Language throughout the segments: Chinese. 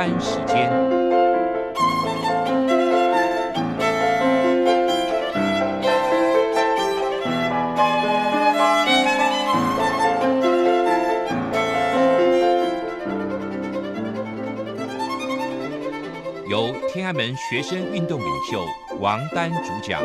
丹时间，由天安门学生运动领袖王丹主讲。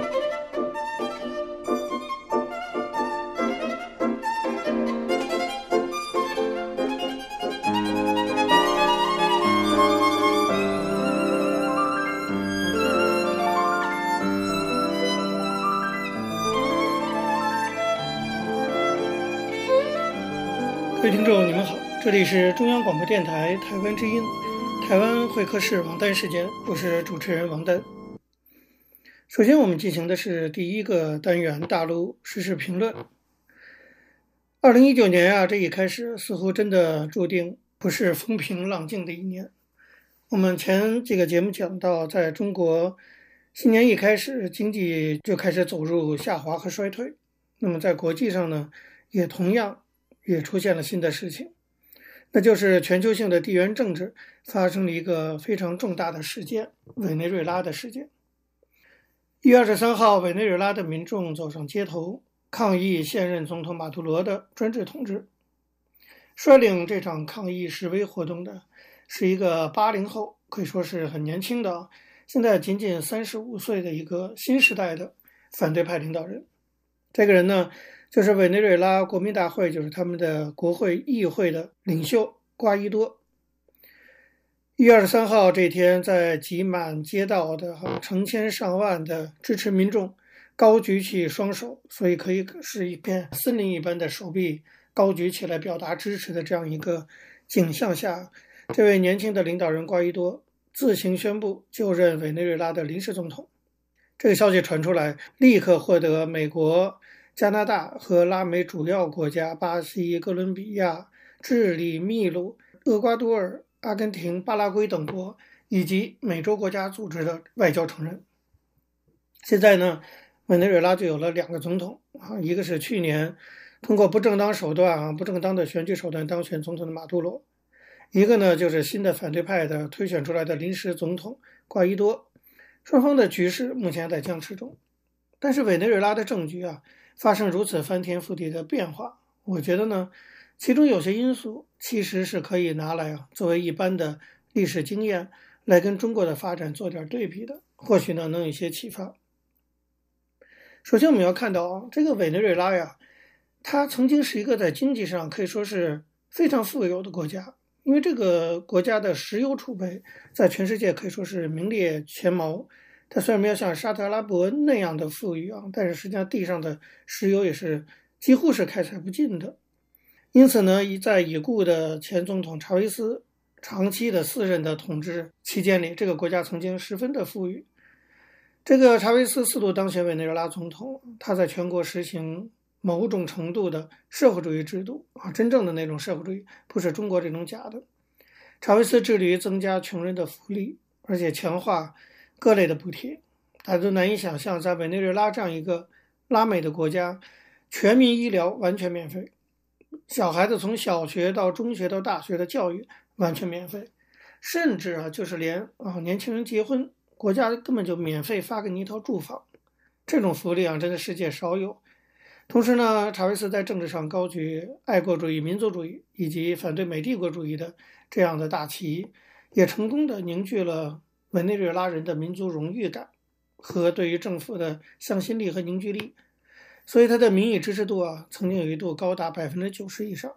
这里是中央广播电台台湾之音，台湾会客室王丹时间，我是主持人王丹。首先，我们进行的是第一个单元大陆时事评论。二零一九年啊，这一开始似乎真的注定不是风平浪静的一年。我们前几个节目讲到，在中国新年一开始，经济就开始走入下滑和衰退。那么在国际上呢，也同样。也出现了新的事情，那就是全球性的地缘政治发生了一个非常重大的事件——委内瑞拉的事件。一月二十三号，委内瑞拉的民众走上街头抗议现任总统马杜罗的专制统治。率领这场抗议示威活动的是一个八零后，可以说是很年轻的，现在仅仅三十五岁的一个新时代的反对派领导人。这个人呢，就是委内瑞拉国民大会，就是他们的国会议会的领袖瓜伊多。一月二十三号这天，在挤满街道的成千上万的支持民众高举起双手，所以可以是一片森林一般的手臂高举起来表达支持的这样一个景象下，这位年轻的领导人瓜伊多自行宣布就任委内瑞拉的临时总统。这个消息传出来，立刻获得美国。加拿大和拉美主要国家巴西、哥伦比亚、智利、秘鲁、厄瓜多尔、阿根廷、巴拉圭等国以及美洲国家组织的外交承认。现在呢，委内瑞拉就有了两个总统啊，一个是去年通过不正当手段啊、不正当的选举手段当选总统的马杜罗，一个呢就是新的反对派的推选出来的临时总统瓜伊多。双方的局势目前在僵持中，但是委内瑞拉的政局啊。发生如此翻天覆地的变化，我觉得呢，其中有些因素其实是可以拿来啊作为一般的历史经验来跟中国的发展做点对比的，或许呢能有一些启发。首先我们要看到啊，这个委内瑞拉呀，它曾经是一个在经济上可以说是非常富有的国家，因为这个国家的石油储备在全世界可以说是名列前茅。它虽然没有像沙特阿拉伯那样的富裕啊，但是实际上地上的石油也是几乎是开采不尽的。因此呢，在已故的前总统查韦斯长期的四任的统治期间里，这个国家曾经十分的富裕。这个查韦斯四度当选委内瑞拉总统，他在全国实行某种程度的社会主义制度啊，真正的那种社会主义，不是中国这种假的。查韦斯致力于增加穷人的福利，而且强化。各类的补贴，大家都难以想象，在委内瑞拉这样一个拉美的国家，全民医疗完全免费，小孩子从小学到中学到大学的教育完全免费，甚至啊，就是连啊年轻人结婚，国家根本就免费发给你一套住房，这种福利啊，真的世界少有。同时呢，查韦斯在政治上高举爱国主义、民族主义以及反对美帝国主义的这样的大旗，也成功的凝聚了。委内瑞拉人的民族荣誉感和对于政府的向心力和凝聚力，所以他的民意支持度啊，曾经有一度高达百分之九十以上。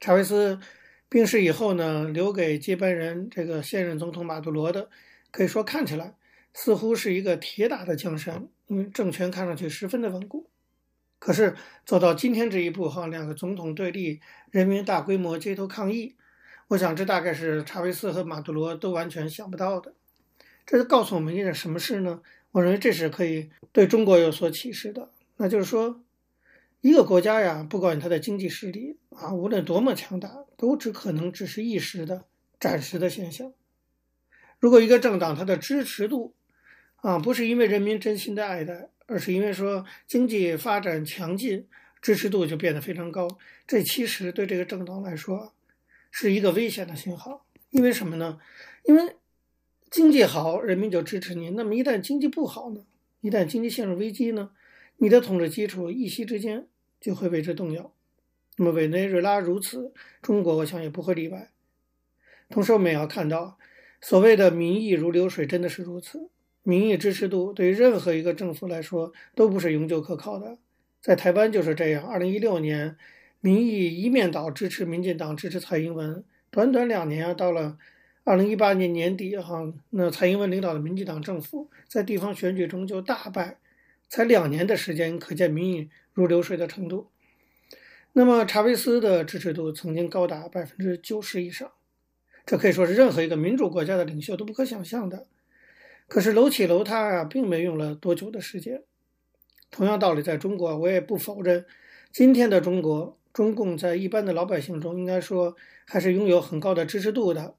查韦斯病逝以后呢，留给接班人这个现任总统马杜罗的，可以说看起来似乎是一个铁打的江山，因为政权看上去十分的稳固。可是走到今天这一步哈，两个总统对立，人民大规模街头抗议。我想，这大概是查韦斯和马杜罗都完全想不到的。这是告诉我们一件什么事呢？我认为这是可以对中国有所启示的。那就是说，一个国家呀，不管它的经济实力啊，无论多么强大，都只可能只是一时的、暂时的现象。如果一个政党它的支持度啊，不是因为人民真心的爱戴，而是因为说经济发展强劲，支持度就变得非常高，这其实对这个政党来说。是一个危险的信号，因为什么呢？因为经济好，人民就支持你。那么一旦经济不好呢？一旦经济陷入危机呢？你的统治基础一夕之间就会为之动摇。那么委内瑞拉如此，中国我想也不会例外。同时，我们也要看到，所谓的民意如流水，真的是如此。民意支持度对于任何一个政府来说都不是永久可靠的。在台湾就是这样。二零一六年，民意一面倒支持民进党，支持蔡英文。短短两年啊，到了二零一八年年底哈，那蔡英文领导的民进党政府在地方选举中就大败。才两年的时间，可见民意如流水的程度。那么查韦斯的支持度曾经高达百分之九十以上，这可以说是任何一个民主国家的领袖都不可想象的。可是楼起楼塌啊，并没用了多久的时间。同样道理，在中国，我也不否认，今天的中国，中共在一般的老百姓中，应该说还是拥有很高的支持度的。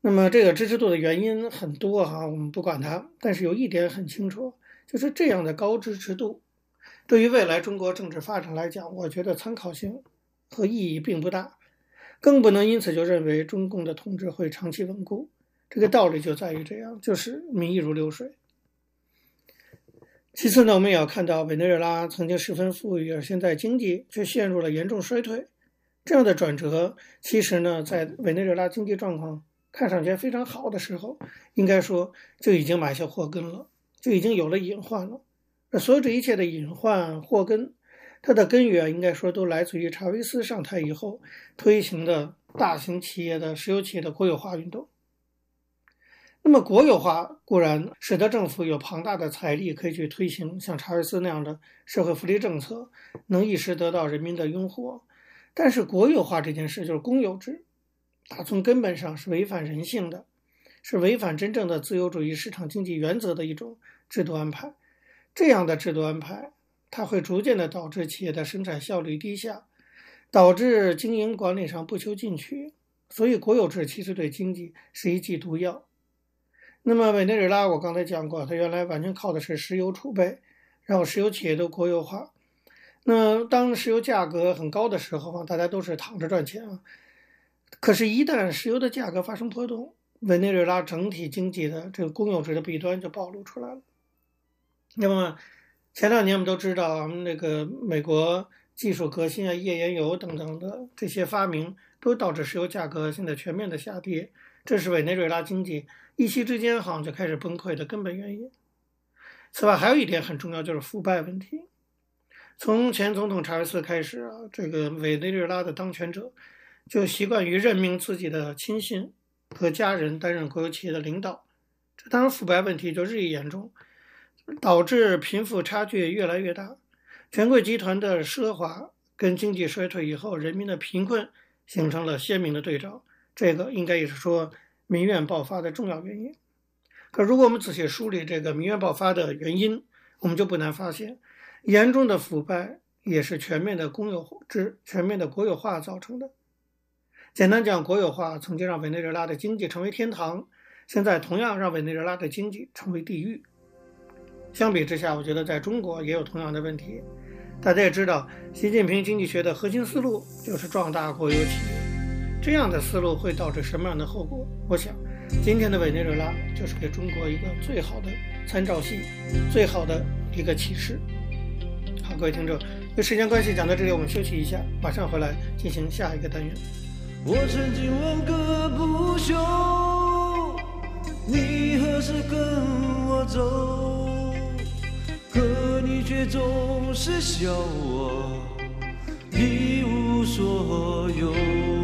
那么这个支持度的原因很多哈，我们不管它，但是有一点很清楚。就是这样的高支持度，对于未来中国政治发展来讲，我觉得参考性和意义并不大，更不能因此就认为中共的统治会长期稳固。这个道理就在于这样，就是民意如流水。其次呢，我们也要看到委内瑞拉曾经十分富裕，而现在经济却陷入了严重衰退，这样的转折，其实呢，在委内瑞拉经济状况看上去非常好的时候，应该说就已经埋下祸根了。就已经有了隐患了。那所有这一切的隐患祸根，它的根源应该说都来自于查韦斯上台以后推行的大型企业的石油企业的国有化运动。那么国有化固然使得政府有庞大的财力可以去推行像查尔斯那样的社会福利政策，能一时得到人民的拥护。但是国有化这件事就是公有制，它从根本上是违反人性的，是违反真正的自由主义市场经济原则的一种。制度安排，这样的制度安排，它会逐渐的导致企业的生产效率低下，导致经营管理上不求进取。所以，国有制其实对经济是一剂毒药。那么，委内瑞拉我刚才讲过，它原来完全靠的是石油储备，然后石油企业都国有化。那当石油价格很高的时候啊，大家都是躺着赚钱啊。可是，一旦石油的价格发生波动，委内瑞拉整体经济的这个公有制的弊端就暴露出来了。那么前两年我们都知道，我们那个美国技术革新啊、页岩油等等的这些发明，都导致石油价格现在全面的下跌，这是委内瑞拉经济一夕之间好像就开始崩溃的根本原因。此外，还有一点很重要，就是腐败问题。从前总统查韦斯开始啊，这个委内瑞拉的当权者就习惯于任命自己的亲信和家人担任国有企业的领导，这当然腐败问题就日益严重。导致贫富差距越来越大，权贵集团的奢华跟经济衰退以后人民的贫困形成了鲜明的对照，这个应该也是说民怨爆发的重要原因。可如果我们仔细梳理这个民怨爆发的原因，我们就不难发现，严重的腐败也是全面的公有制、全面的国有化造成的。简单讲，国有化曾经让委内瑞拉的经济成为天堂，现在同样让委内瑞拉的经济成为地狱。相比之下，我觉得在中国也有同样的问题。大家也知道，习近平经济学的核心思路就是壮大国有企业。这样的思路会导致什么样的后果？我想，今天的委内瑞拉就是给中国一个最好的参照系，最好的一个启示。好，各位听众，因时间关系讲到这里，我们休息一下，马上回来进行下一个单元。我曾经问个不休，你何时跟我走？可你却总是笑我一无所有。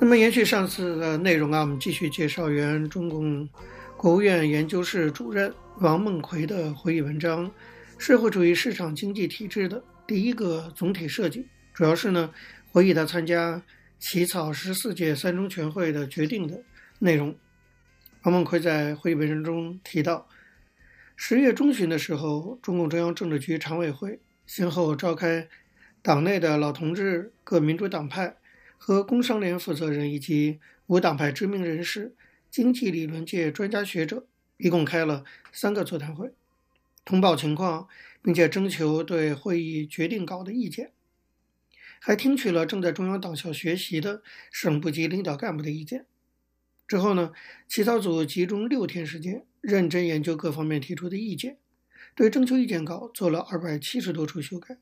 那么，延续上次的内容啊，我们继续介绍原中共国务院研究室主任王梦奎的回忆文章《社会主义市场经济体制的第一个总体设计》，主要是呢回忆他参加起草十四届三中全会的决定的内容。王梦奎在回忆文章中提到，十月中旬的时候，中共中央政治局常委会先后召开党内的老同志、各民主党派。和工商联负责人以及无党派知名人士、经济理论界专家学者，一共开了三个座谈会，通报情况，并且征求对会议决定稿的意见，还听取了正在中央党校学习的省部级领导干部的意见。之后呢，起草组集中六天时间，认真研究各方面提出的意见，对征求意见稿做了二百七十多处修改。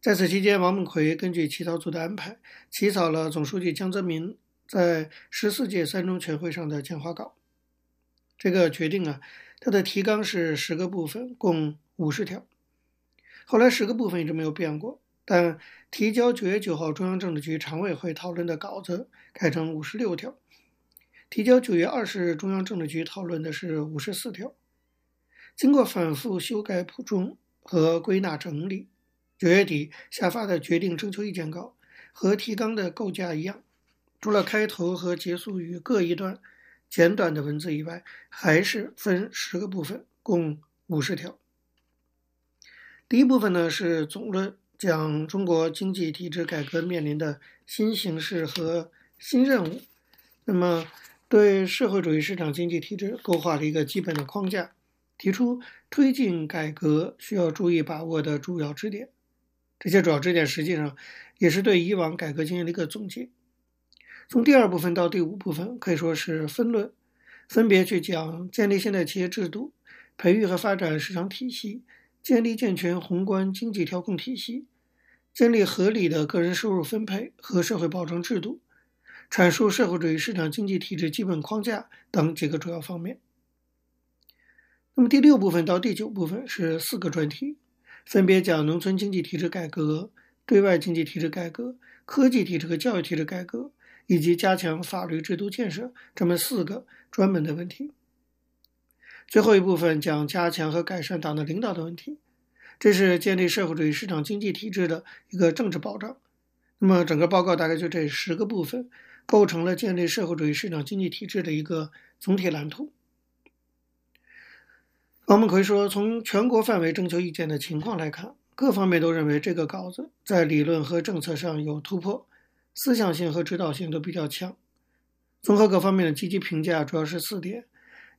在此期间，王梦奎根据起草组的安排，起草了总书记江泽民在十四届三中全会上的讲话稿。这个决定啊，它的提纲是十个部分，共五十条。后来十个部分一直没有变过，但提交九月九号中央政治局常委会讨论的稿子改成五十六条，提交九月二十日中央政治局讨论的是五十四条。经过反复修改、补充和归纳整理。九月底下发的决定征求意见稿和提纲的构架一样，除了开头和结束语各一段简短的文字以外，还是分十个部分，共五十条。第一部分呢是总论，讲中国经济体制改革面临的新形势和新任务，那么对社会主义市场经济体制勾画了一个基本的框架，提出推进改革需要注意把握的主要支点。这些主要支点实际上也是对以往改革经验的一个总结。从第二部分到第五部分可以说是分论，分别去讲建立现代企业制度、培育和发展市场体系、建立健全宏观经济调控体系、建立合理的个人收入分配和社会保障制度、阐述社会主义市场经济体制基本框架等几个主要方面。那么第六部分到第九部分是四个专题。分别讲农村经济体制改革、对外经济体制改革、科技体制和教育体制改革，以及加强法律制度建设这么四个专门的问题。最后一部分讲加强和改善党的领导的问题，这是建立社会主义市场经济体制的一个政治保障。那么整个报告大概就这十个部分，构成了建立社会主义市场经济体制的一个总体蓝图。王梦奎说：“从全国范围征求意见的情况来看，各方面都认为这个稿子在理论和政策上有突破，思想性和指导性都比较强。综合各方面的积极评价，主要是四点：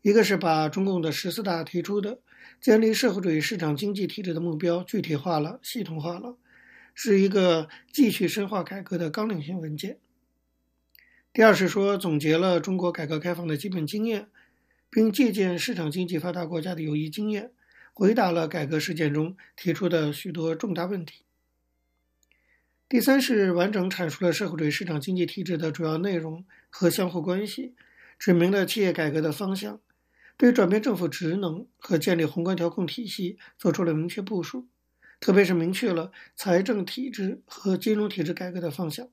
一个是把中共的十四大提出的建立社会主义市场经济体制的目标具体化了、系统化了，是一个继续深化改革的纲领性文件；第二是说总结了中国改革开放的基本经验。”并借鉴市场经济发达国家的有益经验，回答了改革实践中提出的许多重大问题。第三是完整阐述了社会主义市场经济体制的主要内容和相互关系，指明了企业改革的方向，对转变政府职能和建立宏观调控体系做出了明确部署，特别是明确了财政体制和金融体制改革的方向。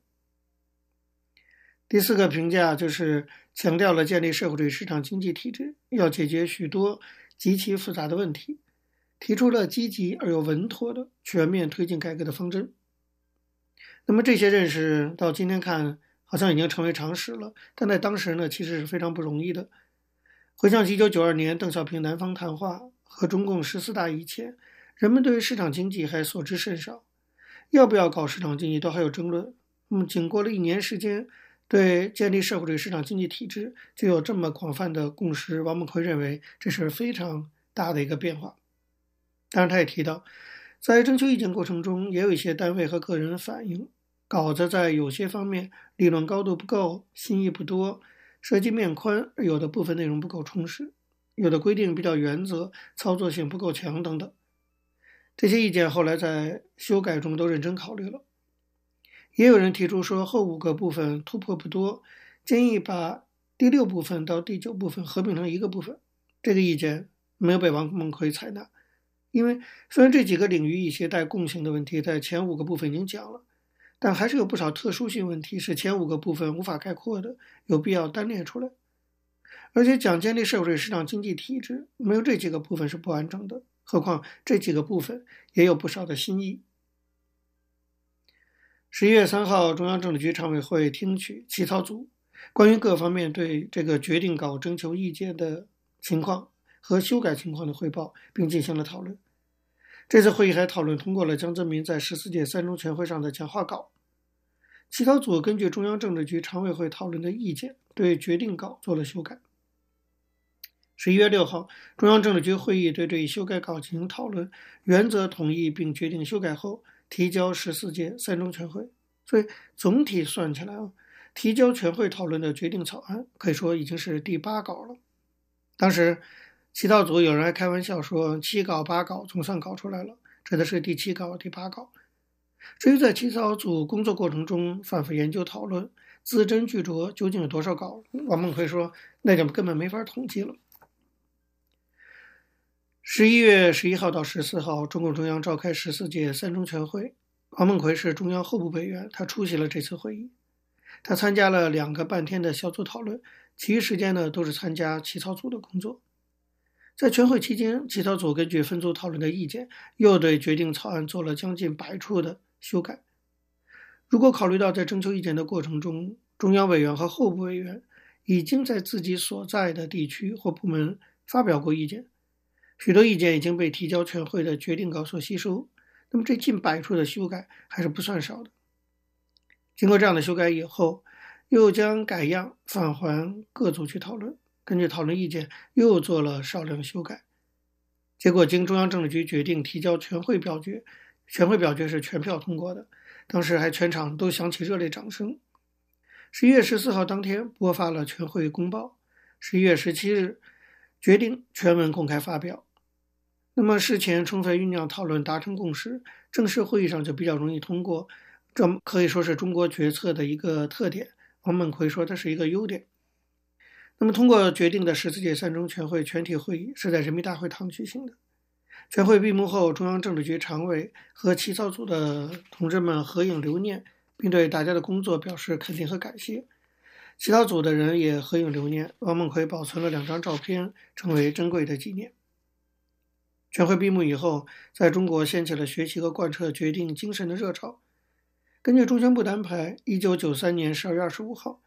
第四个评价就是强调了建立社会主义市场经济体制要解决许多极其复杂的问题，提出了积极而又稳妥的全面推进改革的方针。那么这些认识到今天看好像已经成为常识了，但在当时呢，其实是非常不容易的。回想起一九九二年邓小平南方谈话和中共十四大以前，人们对于市场经济还所知甚少，要不要搞市场经济都还有争论。那么经过了一年时间。对建立社会主义市场经济体制就有这么广泛的共识，王梦奎认为这是非常大的一个变化。当然，他也提到，在征求意见过程中，也有一些单位和个人反映，稿子在有些方面理论高度不够，新意不多，涉及面宽，有的部分内容不够充实；有的规定比较原则，操作性不够强等等。这些意见后来在修改中都认真考虑了。也有人提出说，后五个部分突破不多，建议把第六部分到第九部分合并成一个部分。这个意见没有被王梦奎采纳，因为虽然这几个领域一些带共性的问题在前五个部分已经讲了，但还是有不少特殊性问题是前五个部分无法概括的，有必要单列出来。而且讲建立社会主义市场经济体制，没有这几个部分是不完整的。何况这几个部分也有不少的新意。十一月三号，中央政治局常委会听取起草组关于各方面对这个决定稿征求意见的情况和修改情况的汇报，并进行了讨论。这次会议还讨论通过了江泽民在十四届三中全会上的讲话稿。起草组根据中央政治局常委会讨论的意见，对决定稿做了修改。十一月六号，中央政治局会议对这一修改稿进行讨论，原则同意并决定修改后提交十四届三中全会。所以总体算起来啊，提交全会讨论的决定草案可以说已经是第八稿了。当时起草组有人还开玩笑说七稿八稿总算搞出来了，指的是第七稿第八稿。至于在起草组工作过程中反复研究讨论，字斟句酌，究竟有多少稿？王梦奎说那就根本没法统计了。十一月十一号到十四号，中共中央召开十四届三中全会。王梦奎是中央候补委员，他出席了这次会议。他参加了两个半天的小组讨论，其余时间呢都是参加起草组的工作。在全会期间，起草组根据分组讨论的意见，又对决定草案做了将近百处的修改。如果考虑到在征求意见的过程中，中央委员和候补委员已经在自己所在的地区或部门发表过意见。许多意见已经被提交全会的决定稿所吸收，那么这近百处的修改还是不算少的。经过这样的修改以后，又将改样返还各组去讨论，根据讨论意见又做了少量修改。结果经中央政治局决定提交全会表决，全会表决是全票通过的，当时还全场都响起热烈掌声。十一月十四号当天播发了全会公报，十一月十七日决定全文公开发表。那么事前充分酝酿讨论达成共识，正式会议上就比较容易通过，这可以说是中国决策的一个特点。王梦奎说这是一个优点。那么通过决定的十四届三中全会全体会议是在人民大会堂举行的。全会闭幕后，中央政治局常委和起草组的同志们合影留念，并对大家的工作表示肯定和感谢。起草组的人也合影留念，王梦奎保存了两张照片，成为珍贵的纪念。全会闭幕以后，在中国掀起了学习和贯彻决定精神的热潮。根据中宣部的安排，一九九三年十二月二十五号，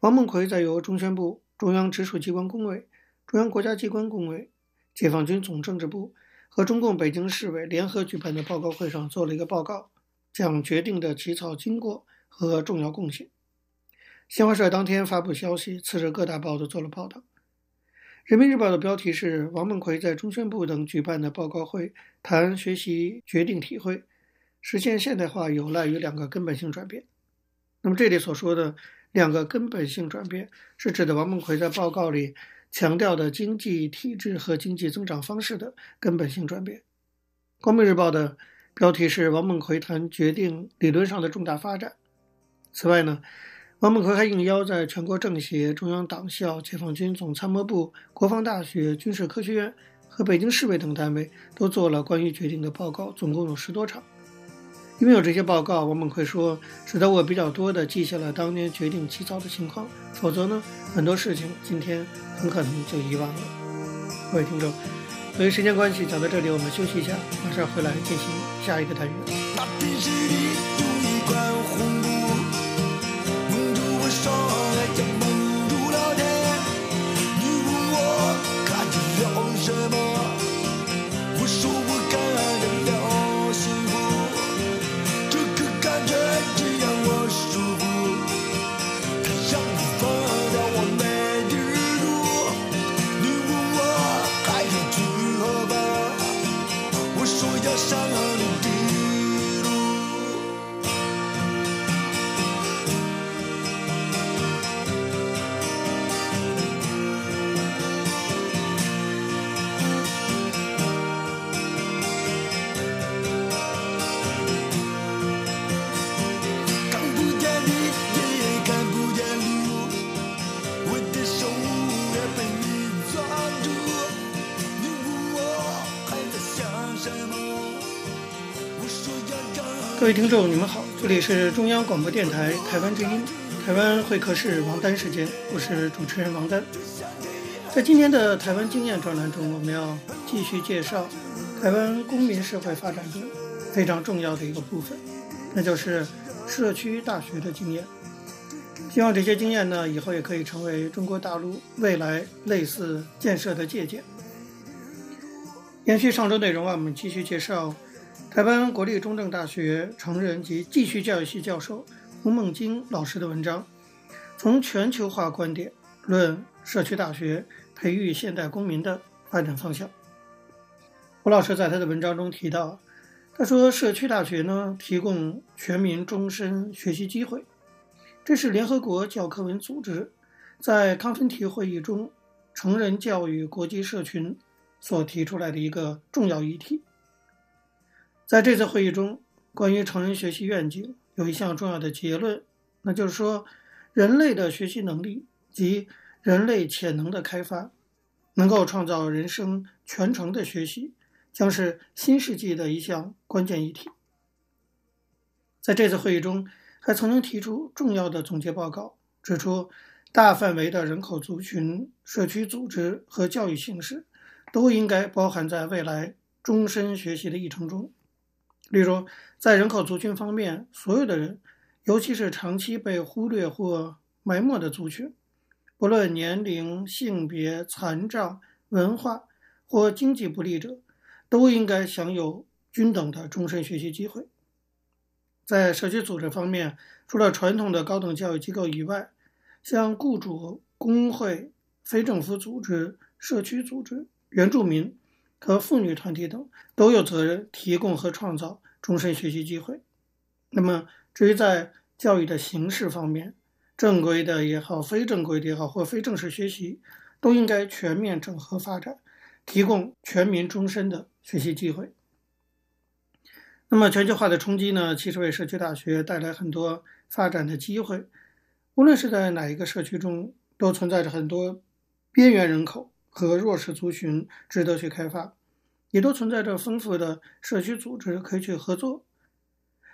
王梦奎在由中宣部、中央直属机关工委、中央国家机关工委、解放军总政治部和中共北京市委联合举办的报告会上做了一个报告，讲决定的起草经过和重要贡献。新华社当天发布消息，次日各大报都做了报道。人民日报的标题是王梦奎在中宣部等举办的报告会谈学习决定体会，实现现代化有赖于两个根本性转变。那么这里所说的两个根本性转变，是指的王梦奎在报告里强调的经济体制和经济增长方式的根本性转变。光明日报的标题是王梦奎谈决定理论上的重大发展。此外呢，王梦奎还应邀在全国政协、中央党校、解放军总参谋部、国防大学、军事科学院和北京市委等单位都做了关于决定的报告，总共有十多场。因为有这些报告，王梦奎说，使得我比较多地记下了当年决定起草的情况，否则呢，很多事情今天很可能就遗忘了。各位听众，由于时间关系，讲到这里，我们休息一下，马上回来进行下一个单元。各位听众，你们好，这里是中央广播电台台湾之音，台湾会客室王丹时间，我是主持人王丹。在今天的台湾经验专栏中，我们要继续介绍台湾公民社会发展中非常重要的一个部分，那就是社区大学的经验。希望这些经验呢，以后也可以成为中国大陆未来类似建设的借鉴。延续上周内容啊，我们继续介绍台湾国立中正大学成人及继续教育系教授胡梦金老师的文章，从全球化观点论社区大学培育现代公民的发展方向。胡老师在他的文章中提到，他说社区大学呢，提供全民终身学习机会，这是联合国教科文组织在康芬提会议中成人教育国际社群。所提出来的一个重要议题，在这次会议中，关于成人学习愿景有一项重要的结论，那就是说，人类的学习能力及人类潜能的开发，能够创造人生全程的学习，将是新世纪的一项关键议题。在这次会议中，还曾经提出重要的总结报告，指出大范围的人口族群、社区组织和教育形式。都应该包含在未来终身学习的议程中。例如，在人口族群方面，所有的人，尤其是长期被忽略或埋没的族群，不论年龄、性别、残障、文化或经济不利者，都应该享有均等的终身学习机会。在社区组织方面，除了传统的高等教育机构以外，像雇主、工会、非政府组织、社区组织。原住民和妇女团体等都有责任提供和创造终身学习机会。那么，至于在教育的形式方面，正规的也好，非正规的也好，或非正式学习，都应该全面整合发展，提供全民终身的学习机会。那么，全球化的冲击呢，其实为社区大学带来很多发展的机会。无论是在哪一个社区中，都存在着很多边缘人口。和弱势族群值得去开发，也都存在着丰富的社区组织可以去合作。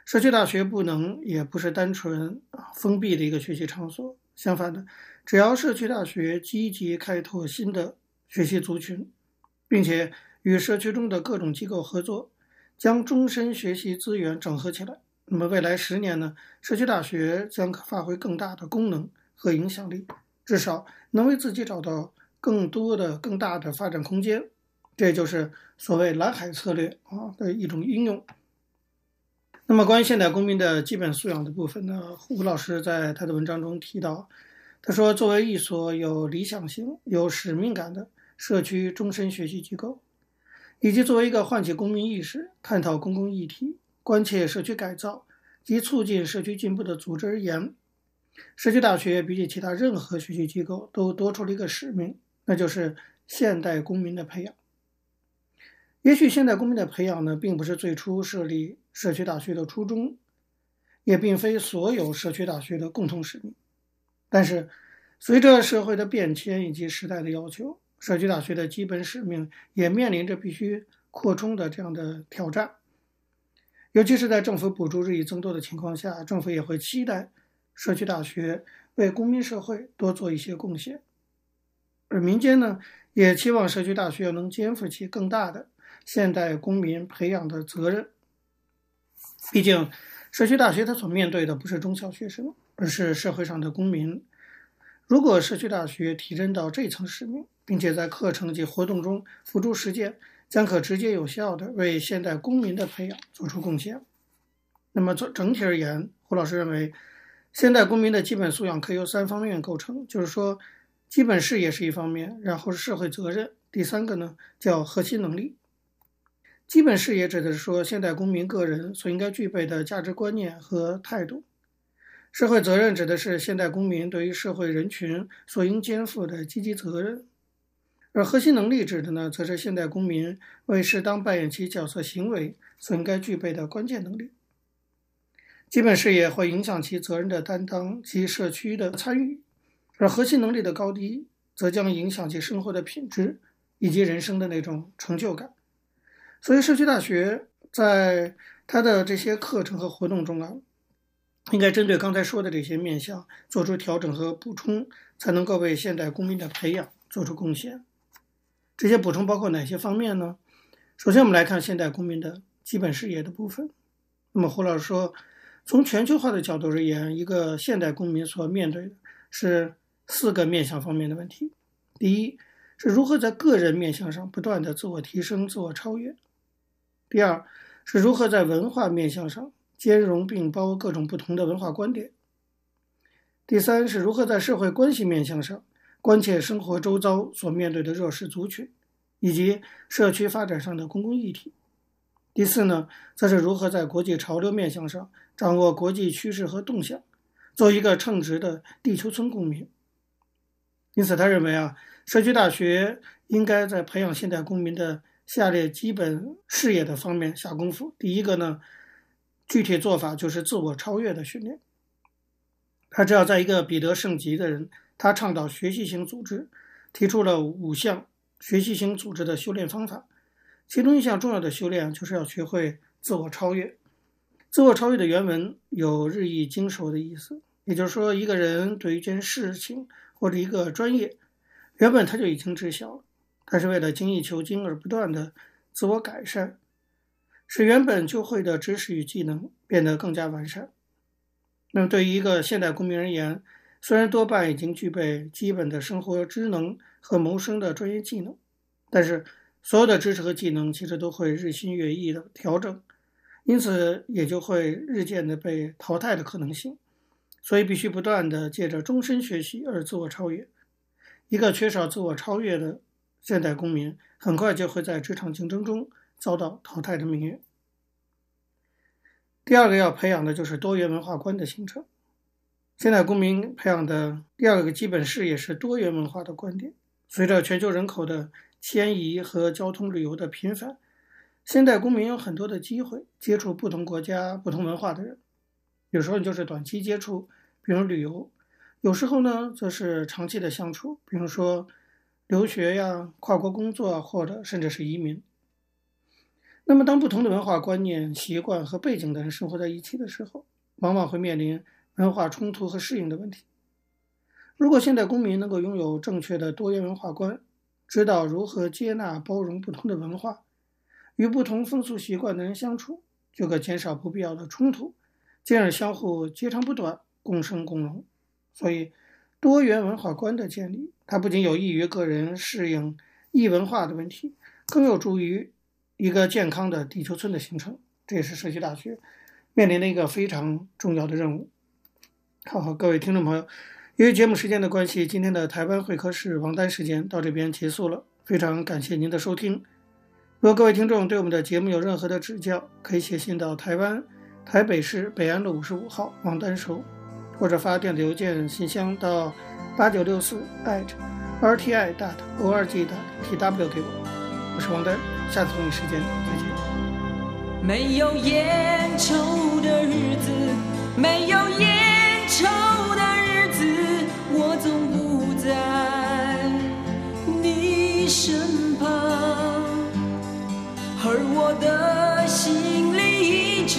社区大学不能也不是单纯封闭的一个学习场所，相反的，只要社区大学积极开拓新的学习族群，并且与社区中的各种机构合作，将终身学习资源整合起来，那么未来十年呢，社区大学将发挥更大的功能和影响力，至少能为自己找到。更多的、更大的发展空间，这就是所谓蓝海策略啊的一种应用。那么，关于现代公民的基本素养的部分呢，胡老师在他的文章中提到，他说，作为一所有理想性、有使命感的社区终身学习机构，以及作为一个唤起公民意识、探讨公共议题、关切社区改造及促进社区进步的组织而言，社区大学比起其他任何学习机构都多出了一个使命。那就是现代公民的培养。也许现代公民的培养呢，并不是最初设立社区大学的初衷，也并非所有社区大学的共同使命。但是，随着社会的变迁以及时代的要求，社区大学的基本使命也面临着必须扩充的这样的挑战。尤其是在政府补助日益增多的情况下，政府也会期待社区大学为公民社会多做一些贡献。而民间呢，也期望社区大学能肩负起更大的现代公民培养的责任。毕竟，社区大学它所面对的不是中小学生，而是社会上的公民。如果社区大学提升到这层使命，并且在课程及活动中付诸实践，将可直接有效地为现代公民的培养做出贡献。那么，整整体而言，胡老师认为，现代公民的基本素养可以由三方面构成，就是说。基本视野是一方面，然后是社会责任，第三个呢叫核心能力。基本视野指的是说现代公民个人所应该具备的价值观念和态度，社会责任指的是现代公民对于社会人群所应肩负的积极责任，而核心能力指的呢，则是现代公民为适当扮演其角色行为所应该具备的关键能力。基本视野会影响其责任的担当及社区的参与。而核心能力的高低，则将影响其生活的品质以及人生的那种成就感。所以，社区大学在他的这些课程和活动中啊，应该针对刚才说的这些面向做出调整和补充，才能够为现代公民的培养做出贡献。这些补充包括哪些方面呢？首先，我们来看现代公民的基本视野的部分。那么，胡老师说，从全球化的角度而言，一个现代公民所面对的是四个面向方面的问题。第一，是如何在个人面向上不断的自我提升、自我超越；第二，是如何在文化面向上兼容并包各种不同的文化观点；第三，是如何在社会关系面向上关切生活周遭所面对的弱势族群，以及社区发展上的公共议题；第四呢，则是如何在国际潮流面向上掌握国际趋势和动向，做一个称职的地球村公民。因此，他认为啊。社区大学应该在培养现代公民的下列基本视野的方面下功夫。第一个呢，具体做法就是自我超越的训练。他只要在一个彼得圣吉的人，他倡导学习型组织，提出了五项学习型组织的修炼方法。其中一项重要的修炼就是要学会自我超越。自我超越的原文有日益精熟的意思，也就是说，一个人对一件事情或者一个专业。原本他就已经知晓了，他是为了精益求精而不断的自我改善，使原本就会的知识与技能变得更加完善。那么，对于一个现代公民而言，虽然多半已经具备基本的生活职能和谋生的专业技能，但是所有的知识和技能其实都会日新月异的调整，因此也就会日渐的被淘汰的可能性。所以，必须不断的借着终身学习而自我超越。一个缺少自我超越的现代公民，很快就会在职场竞争中遭到淘汰的命运。第二个要培养的就是多元文化观的形成。现代公民培养的第二个基本视野是多元文化的观点。随着全球人口的迁移和交通旅游的频繁，现代公民有很多的机会接触不同国家、不同文化的人。有时候就是短期接触，比如旅游。有时候呢，则是长期的相处，比如说留学呀、跨国工作，或者甚至是移民。那么，当不同的文化观念、习惯和背景的人生活在一起的时候，往往会面临文化冲突和适应的问题。如果现代公民能够拥有正确的多元文化观，知道如何接纳、包容不同的文化，与不同风俗习惯的人相处，就可减少不必要的冲突，进而相互截长补短，共生共荣。所以，多元文化观的建立，它不仅有益于个人适应异文化的问题，更有助于一个健康的地球村的形成。这也是社区大学面临的一个非常重要的任务。好，好，各位听众朋友，由于节目时间的关系，今天的台湾会客室王丹时间到这边结束了。非常感谢您的收听。如果各位听众对我们的节目有任何的指教，可以写信到台湾台北市北安路五十五号王丹收。或者发电子邮件信箱到八九六四 @rti dot org dot tw 给我，我是王丹，下次同一时间再见。没有烟抽的日子，没有烟抽的日子，我总不在你身旁，而我的心里一直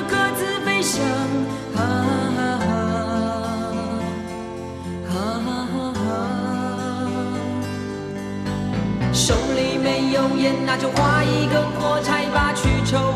烟，那就划一根火柴吧，去抽